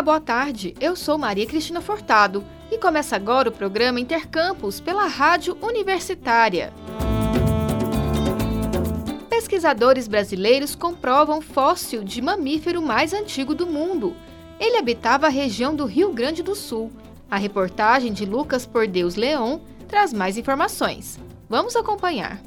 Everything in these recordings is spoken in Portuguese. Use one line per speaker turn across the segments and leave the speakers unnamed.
Olá, boa tarde. Eu sou Maria Cristina Fortado e começa agora o programa Intercampus pela Rádio Universitária. Pesquisadores brasileiros comprovam fóssil de mamífero mais antigo do mundo. Ele habitava a região do Rio Grande do Sul. A reportagem de Lucas Por Deus Leon traz mais informações. Vamos acompanhar.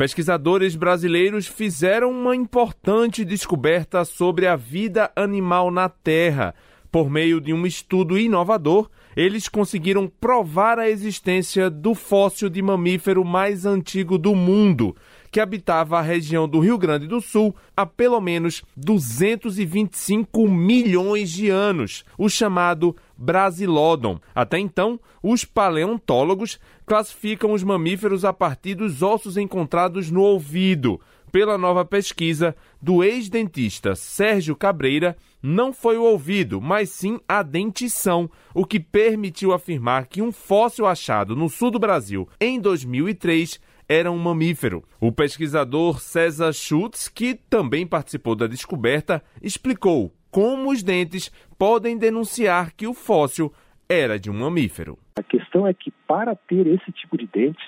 Pesquisadores brasileiros fizeram uma importante descoberta sobre a vida animal na Terra. Por meio de um estudo inovador, eles conseguiram provar a existência do fóssil de mamífero mais antigo do mundo, que habitava a região do Rio Grande do Sul há pelo menos 225 milhões de anos, o chamado Brasilodon. Até então, os paleontólogos classificam os mamíferos a partir dos ossos encontrados no ouvido. Pela nova pesquisa do ex-dentista Sérgio Cabreira, não foi o ouvido, mas sim a dentição, o que permitiu afirmar que um fóssil achado no sul do Brasil em 2003 era um mamífero. O pesquisador César Schutz, que também participou da descoberta, explicou como os dentes podem denunciar que o fóssil era de um mamífero.
A questão é que para ter esse tipo de dentes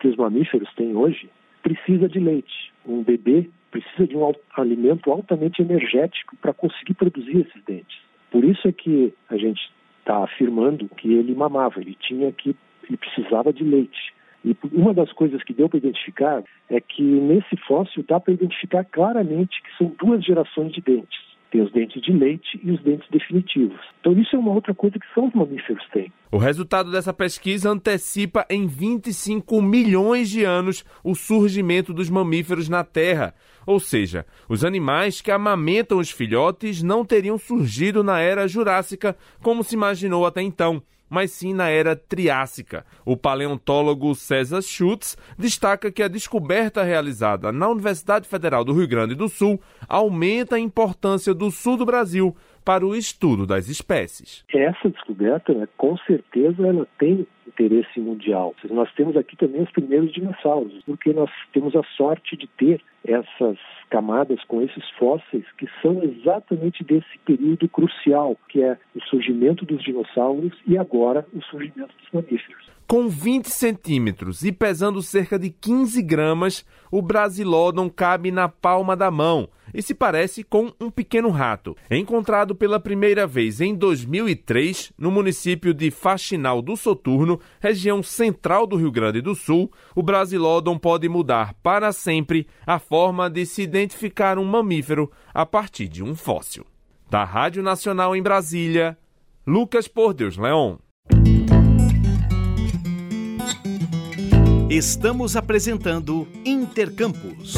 que os mamíferos têm hoje, precisa de leite. Um bebê precisa de um alimento altamente energético para conseguir produzir esses dentes. Por isso é que a gente está afirmando que ele mamava, ele tinha que, ele precisava de leite. E uma das coisas que deu para identificar é que nesse fóssil dá para identificar claramente que são duas gerações de dentes. Tem os dentes de leite e os dentes definitivos. Então isso é uma outra coisa que só os mamíferos têm.
O resultado dessa pesquisa antecipa em 25 milhões de anos o surgimento dos mamíferos na Terra. Ou seja, os animais que amamentam os filhotes não teriam surgido na era Jurássica como se imaginou até então mas sim na era Triássica. O paleontólogo César Schutz destaca que a descoberta realizada na Universidade Federal do Rio Grande do Sul aumenta a importância do sul do Brasil para o estudo das espécies.
Essa descoberta, né, com certeza, ela tem interesse mundial. Nós temos aqui também os primeiros dinossauros, porque nós temos a sorte de ter essas camadas com esses fósseis que são exatamente desse período crucial, que é o surgimento dos dinossauros e agora o surgimento dos mamíferos.
Com 20 centímetros e pesando cerca de 15 gramas, o Brasilodon cabe na palma da mão e se parece com um pequeno rato. Encontrado pela primeira vez em 2003 no município de Faxinal do Soturno, região central do Rio Grande do Sul, o Brasilodon pode mudar para sempre a forma de se identificar um mamífero a partir de um fóssil. Da Rádio Nacional em Brasília, Lucas Por Deus Leon.
Estamos apresentando Intercampus.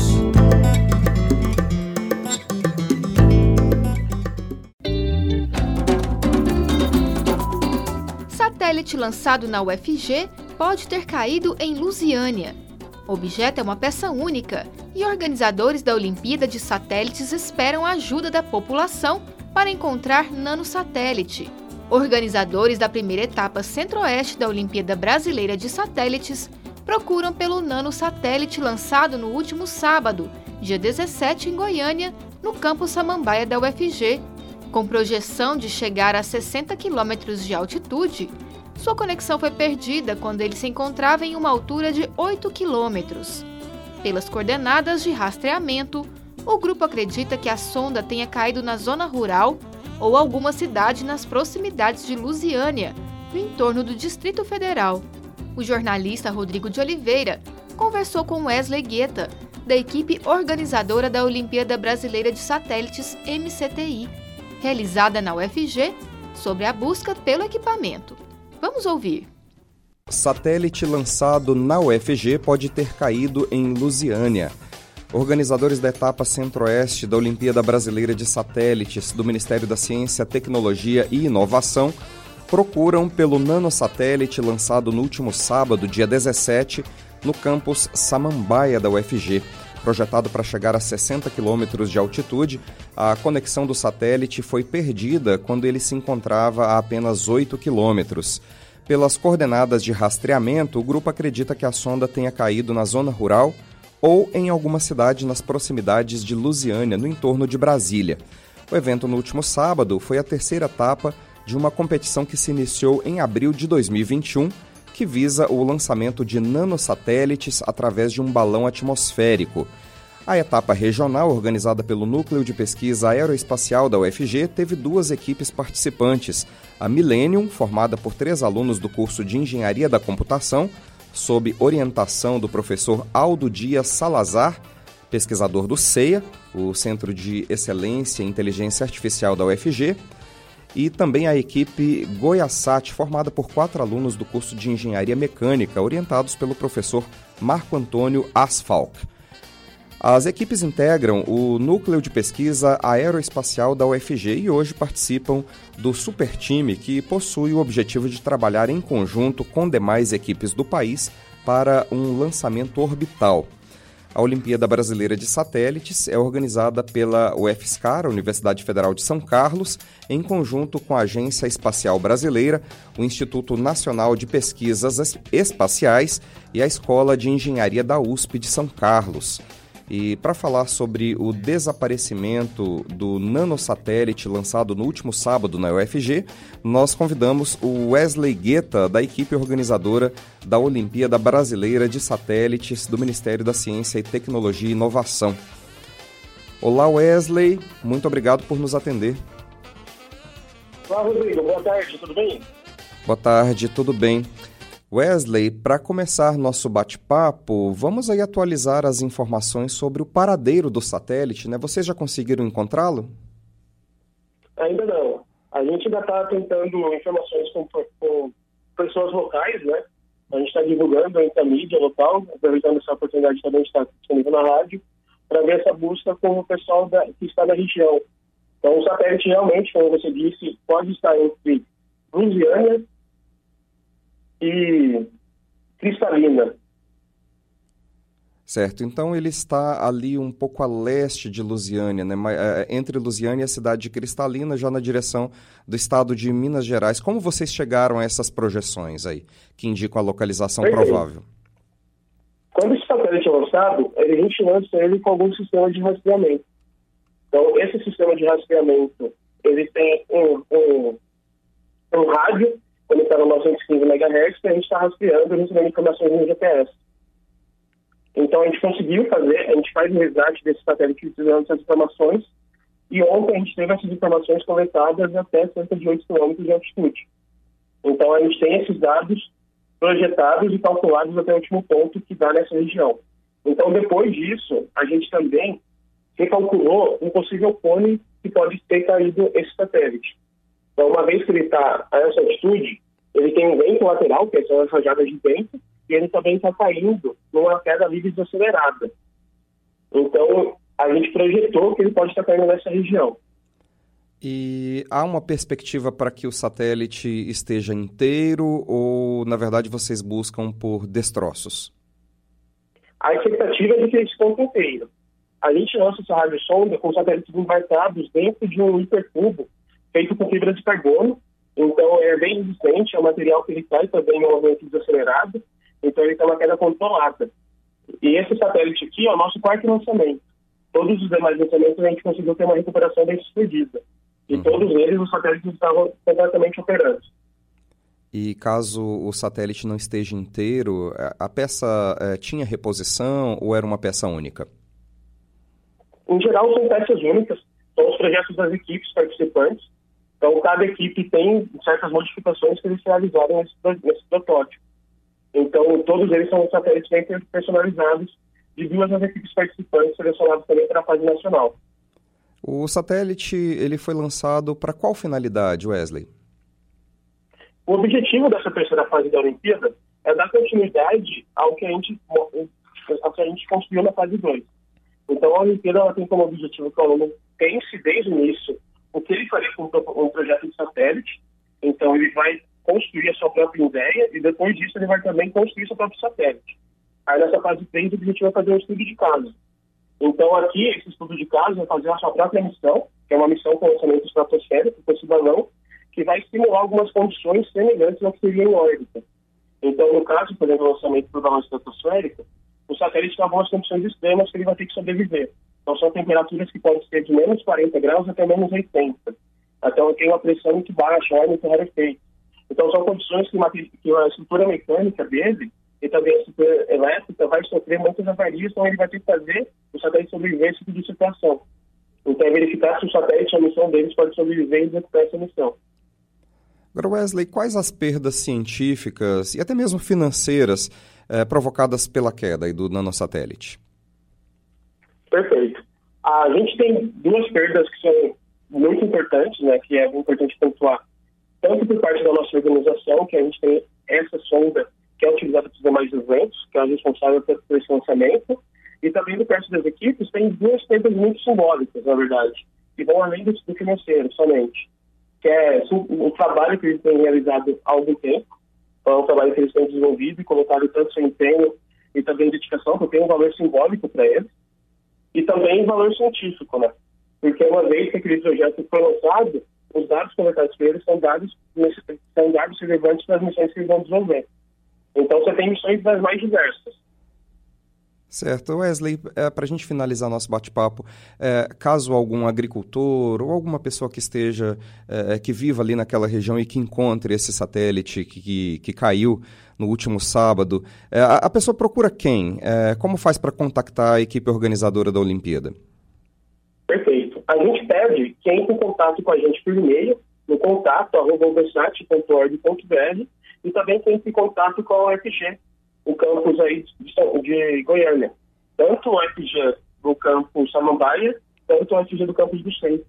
Satélite lançado na UFG pode ter caído em Lusiânia. O objeto é uma peça única e organizadores da Olimpíada de Satélites esperam a ajuda da população para encontrar nanosatélite. Organizadores da primeira etapa centro-oeste da Olimpíada Brasileira de Satélites procuram pelo nanosatélite lançado no último sábado, dia 17, em Goiânia, no campo Samambaia da UFG. Com projeção de chegar a 60 quilômetros de altitude, sua conexão foi perdida quando ele se encontrava em uma altura de 8 quilômetros. Pelas coordenadas de rastreamento, o grupo acredita que a sonda tenha caído na zona rural ou alguma cidade nas proximidades de Lusiânia, no entorno do Distrito Federal. O jornalista Rodrigo de Oliveira conversou com Wesley Guetta, da equipe organizadora da Olimpíada Brasileira de Satélites MCTI, realizada na UFG, sobre a busca pelo equipamento. Vamos ouvir.
Satélite lançado na UFG pode ter caído em Lusiânia. Organizadores da etapa Centro-Oeste da Olimpíada Brasileira de Satélites do Ministério da Ciência, Tecnologia e Inovação procuram pelo nanosatélite lançado no último sábado, dia 17, no campus Samambaia da UFG. Projetado para chegar a 60 quilômetros de altitude, a conexão do satélite foi perdida quando ele se encontrava a apenas 8 quilômetros. Pelas coordenadas de rastreamento, o grupo acredita que a sonda tenha caído na zona rural ou em alguma cidade nas proximidades de Lusiânia, no entorno de Brasília. O evento no último sábado foi a terceira etapa de uma competição que se iniciou em abril de 2021, que visa o lançamento de nanosatélites através de um balão atmosférico. A etapa regional, organizada pelo Núcleo de Pesquisa Aeroespacial da UFG, teve duas equipes participantes. A Millennium, formada por três alunos do curso de Engenharia da Computação, sob orientação do professor Aldo Dias Salazar, pesquisador do CEIA, o Centro de Excelência em Inteligência Artificial da UFG, e também a equipe Goiasat, formada por quatro alunos do curso de Engenharia Mecânica, orientados pelo professor Marco Antônio Asfalk. As equipes integram o Núcleo de Pesquisa Aeroespacial da UFG e hoje participam do super time que possui o objetivo de trabalhar em conjunto com demais equipes do país para um lançamento orbital. A Olimpíada Brasileira de Satélites é organizada pela UFSCar, Universidade Federal de São Carlos, em conjunto com a Agência Espacial Brasileira, o Instituto Nacional de Pesquisas Espaciais e a Escola de Engenharia da USP de São Carlos. E para falar sobre o desaparecimento do nanosatélite lançado no último sábado na UFG, nós convidamos o Wesley Guetta, da equipe organizadora da Olimpíada Brasileira de Satélites do Ministério da Ciência e Tecnologia e Inovação. Olá, Wesley, muito obrigado por nos atender.
Olá, Rodrigo, boa tarde, tudo bem?
Boa tarde, tudo bem. Wesley, para começar nosso bate-papo, vamos aí atualizar as informações sobre o paradeiro do satélite, né? Vocês já conseguiram encontrá-lo?
Ainda não. A gente ainda está tentando informações com, com, pessoas locais, né? A gente está divulgando entre a mídia local, aproveitando essa oportunidade também de estar disponível na rádio, para ver essa busca com o pessoal da, que está na região. Então, o satélite realmente, como você disse, pode estar entre Lusiânia e cristalina.
Certo, então ele está ali um pouco a leste de Lusiânia, né? É, entre Lusiânia e a cidade de Cristalina, já na direção do estado de Minas Gerais. Como vocês chegaram a essas projeções aí, que indicam a localização provável?
Quando esse satélite é lançado, a gente lança ele com algum sistema de rastreamento. Então, esse sistema de rastreamento, ele tem um, um, um rádio conectado a 915 MHz, que a gente está rastreando e recebendo informações no GPS. Então a gente conseguiu fazer, a gente faz o resgate desse satélite utilizando essas informações, e ontem a gente teve essas informações coletadas até cerca de 8 km de altitude. Então a gente tem esses dados projetados e calculados até o último ponto que dá nessa região. Então depois disso, a gente também recalculou um possível cone que pode ter caído esse satélite. Então, uma vez que ele está a essa altitude, ele tem um vento lateral, que são as rajadas de vento, e ele também está caindo numa queda livre desacelerada. Então, a gente projetou que ele pode estar caindo nessa região.
E há uma perspectiva para que o satélite esteja inteiro ou, na verdade, vocês buscam por destroços?
A expectativa é de que ele esteja inteiro. A gente lança essa rádio sonda com satélites embarcados dentro de um hipercubo feito com fibra de carbono, então é bem resistente, é um material que ele cai também em um movimento desacelerado, então ele tem uma queda controlada. E esse satélite aqui é o nosso quarto lançamento. Todos os demais lançamentos a gente conseguiu ter uma recuperação bem sucedida. E uhum. todos eles os satélites estavam completamente operantes.
E caso o satélite não esteja inteiro, a peça é, tinha reposição ou era uma peça única?
Em geral, são peças únicas. São os projetos das equipes participantes. Então, cada equipe tem certas modificações que eles realizaram nesse, nesse protótipo. Então, todos eles são satélites bem personalizados de duas das equipes participantes selecionadas também para a fase nacional.
O satélite ele foi lançado para qual finalidade, Wesley?
O objetivo dessa terceira fase da Olimpíada é dar continuidade ao que a gente, ao que a gente construiu na fase 2. Então, a Olimpíada ela tem como objetivo que o aluno pense desde o início o que ele faria com um projeto de satélite. Então, ele vai construir a sua própria ideia e depois disso ele vai também construir seu próprio satélite. Aí, nessa fase 3, a gente vai fazer um estudo de caso. Então, aqui, esse estudo de caso vai fazer a sua própria missão, que é uma missão com lançamento estratosférico, com cidadão, que vai estimular algumas condições semelhantes ao que seria em órbita. Então, no caso, por exemplo, o lançamento do balão estratosférico, o satélite tem algumas condições extremas que ele vai ter que sobreviver. Então, são temperaturas que podem ser de menos 40 graus até menos 80. Então, tem uma pressão muito baixa, ar muito rarefeito. Então, são condições que, uma, que a estrutura mecânica dele e também a estrutura elétrica vai sofrer muitas avarias, então ele vai ter que fazer o satélite sobreviver a esse tipo de situação. Então, é verificar se o satélite, a missão deles, pode sobreviver e executar essa missão.
Agora, Wesley, quais as perdas científicas e até mesmo financeiras eh, provocadas pela queda do nanosatélite?
Perfeito. A gente tem duas perdas que são muito importantes, né, que é importante pontuar, tanto por parte da nossa organização, que a gente tem essa sonda que é utilizada para os demais eventos, que é a responsável por esse lançamento, e também do parte das equipes, tem duas perdas muito simbólicas, na verdade, que vão além do, financeiro somente, que é o trabalho que eles têm realizado há algum tempo, é trabalho que eles têm desenvolvido e colocado tanto seu empenho e também dedicação, que tem um valor simbólico para eles, e também valor científico, né? Porque uma vez que aquele projeto foi lançado, os dados coletados por eles são dados, são dados relevantes para as missões que eles vão desenvolver. Então, você tem missões das mais diversas.
Certo. Wesley, é, para a gente finalizar nosso bate-papo, é, caso algum agricultor ou alguma pessoa que esteja, é, que viva ali naquela região e que encontre esse satélite que, que, que caiu no último sábado, é, a, a, pessoa procura quem? É, como faz para contactar a equipe organizadora da Olimpíada?
Perfeito. A gente pede que entre em contato com a gente por e-mail, no contato arroba e também que entre em contato com a UFG, o campus aí de, de Goiânia. Tanto o FG do campus Samambaia, tanto o FG do campus do Centro.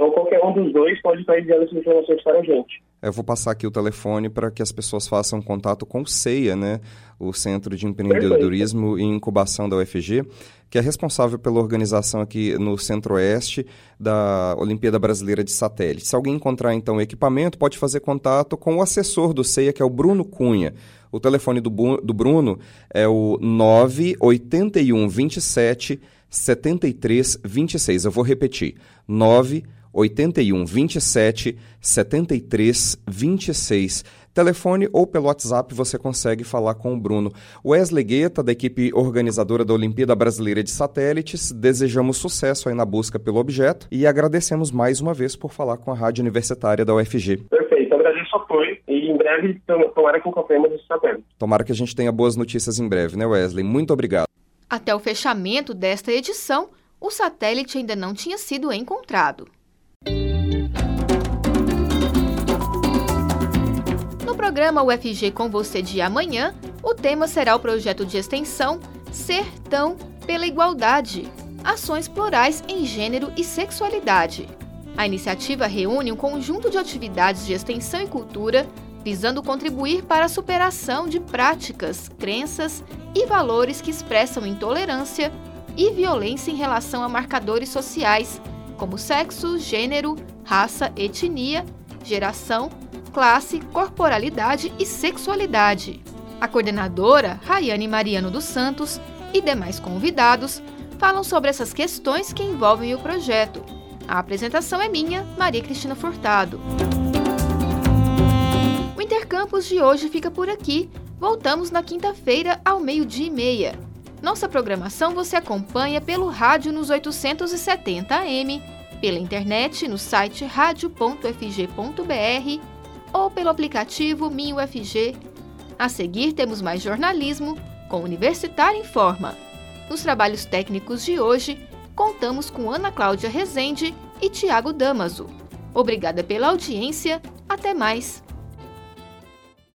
Então, qualquer um dos dois pode estar enviando essas informações para a gente.
Eu vou passar aqui o telefone para que as pessoas façam contato com o CEIA, né? o Centro de Empreendedorismo Perfeito. e Incubação da UFG, que é responsável pela organização aqui no Centro-Oeste da Olimpíada Brasileira de Satélite. Se alguém encontrar, então, o equipamento, pode fazer contato com o assessor do CEIA, que é o Bruno Cunha. O telefone do, do Bruno é o 981 27 73 26. Eu vou repetir. 981 81 27 73 26. Telefone ou pelo WhatsApp você consegue falar com o Bruno. Wesley Guetta, da equipe organizadora da Olimpíada Brasileira de Satélites, desejamos sucesso aí na busca pelo objeto e agradecemos mais uma vez por falar com a Rádio Universitária da UFG.
Perfeito, agradeço o apoio e em breve tomara que encontremos esse satélite.
Tomara que a gente tenha boas notícias em breve, né, Wesley? Muito obrigado.
Até o fechamento desta edição, o satélite ainda não tinha sido encontrado. Programa UFG com você de amanhã, o tema será o projeto de extensão Sertão pela Igualdade Ações Plurais em Gênero e Sexualidade. A iniciativa reúne um conjunto de atividades de extensão e cultura visando contribuir para a superação de práticas, crenças e valores que expressam intolerância e violência em relação a marcadores sociais como sexo, gênero, raça, etnia, geração, classe, corporalidade e sexualidade. A coordenadora, Rayane Mariano dos Santos, e demais convidados falam sobre essas questões que envolvem o projeto. A apresentação é minha, Maria Cristina Furtado. O Intercampus de hoje fica por aqui. Voltamos na quinta-feira ao meio-dia e meia. Nossa programação você acompanha pelo rádio nos 870 AM, pela internet no site radio.fg.br ou pelo aplicativo MinUFG. A seguir temos mais jornalismo com Universitário em Forma. Nos trabalhos técnicos de hoje, contamos com Ana Cláudia Rezende e Tiago Damaso. Obrigada pela audiência. Até mais!